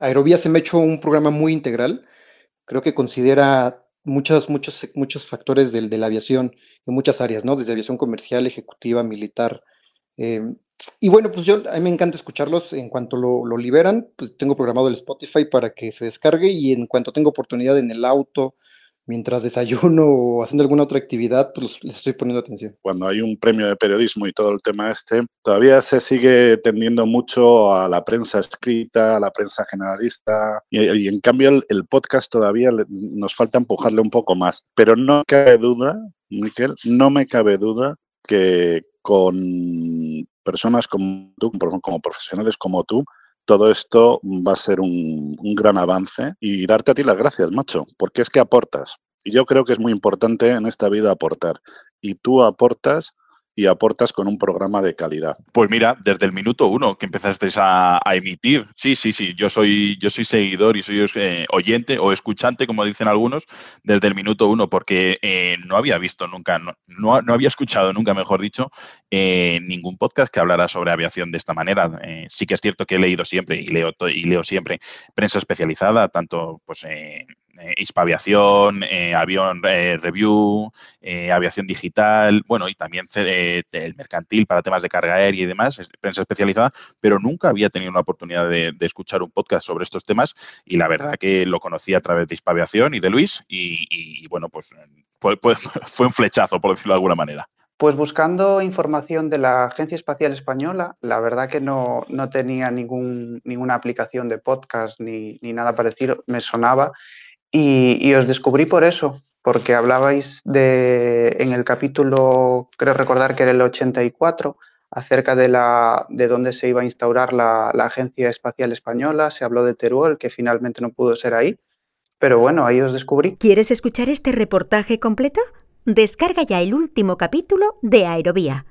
Aerovía se me ha hecho un programa muy integral. Creo que considera muchos, muchos, muchos factores del, de la aviación en muchas áreas, ¿no? Desde aviación comercial, ejecutiva, militar. Eh, y bueno, pues yo a mí me encanta escucharlos. En cuanto lo, lo, liberan, pues tengo programado el Spotify para que se descargue y en cuanto tengo oportunidad en el auto, mientras desayuno o haciendo alguna otra actividad, pues les estoy poniendo atención. Cuando hay un premio de periodismo y todo el tema este, todavía se sigue tendiendo mucho a la prensa escrita, a la prensa generalista, y, y en cambio el, el, podcast todavía nos falta empujarle un poco más. Pero no cabe duda, Miquel, no me cabe duda que con personas como tú, como profesionales como tú, todo esto va a ser un, gran avance y darte a ti las gracias, macho, porque es que aportas. Y yo creo que es muy importante en esta vida aportar. Y tú aportas y aportas con un programa de calidad. Pues mira, desde el minuto uno que empezasteis a, emitir, sí, sí, sí, yo soy, yo soy seguidor y soy eh, oyente o escuchante, como dicen algunos, desde el minuto uno, porque eh, no había visto nunca, no, no, había escuchado nunca, mejor dicho, eh, ningún podcast que hablara sobre aviación de esta manera. Eh, sí que es cierto que he leído siempre y leo, y leo siempre prensa especializada, tanto pues Hispaviación, eh, Avión eh, Review, eh, Aviación Digital, bueno, y también el mercantil para temas de carga aérea y demás, prensa especializada, pero nunca había tenido una oportunidad de, escuchar un podcast sobre estos temas y la verdad que lo conocí a través de Hispaviación y de Luis y, y, bueno, pues fue, fue, fue un flechazo, por decirlo de alguna manera. Pues buscando información de la Agencia Espacial Española, la verdad que no, no tenía ningún, ninguna aplicación de podcast ni, ni, nada parecido, me sonaba y, os descubrí por eso, porque hablabais de, en el capítulo, creo recordar que era el 84, acerca de, la, de dónde se iba a instaurar la, la Agencia Espacial Española, se habló de Teruel, que finalmente no pudo ser ahí, pero bueno, ahí os descubrí. ¿Quieres escuchar este reportaje completo? Descarga ya el último capítulo de Aerovía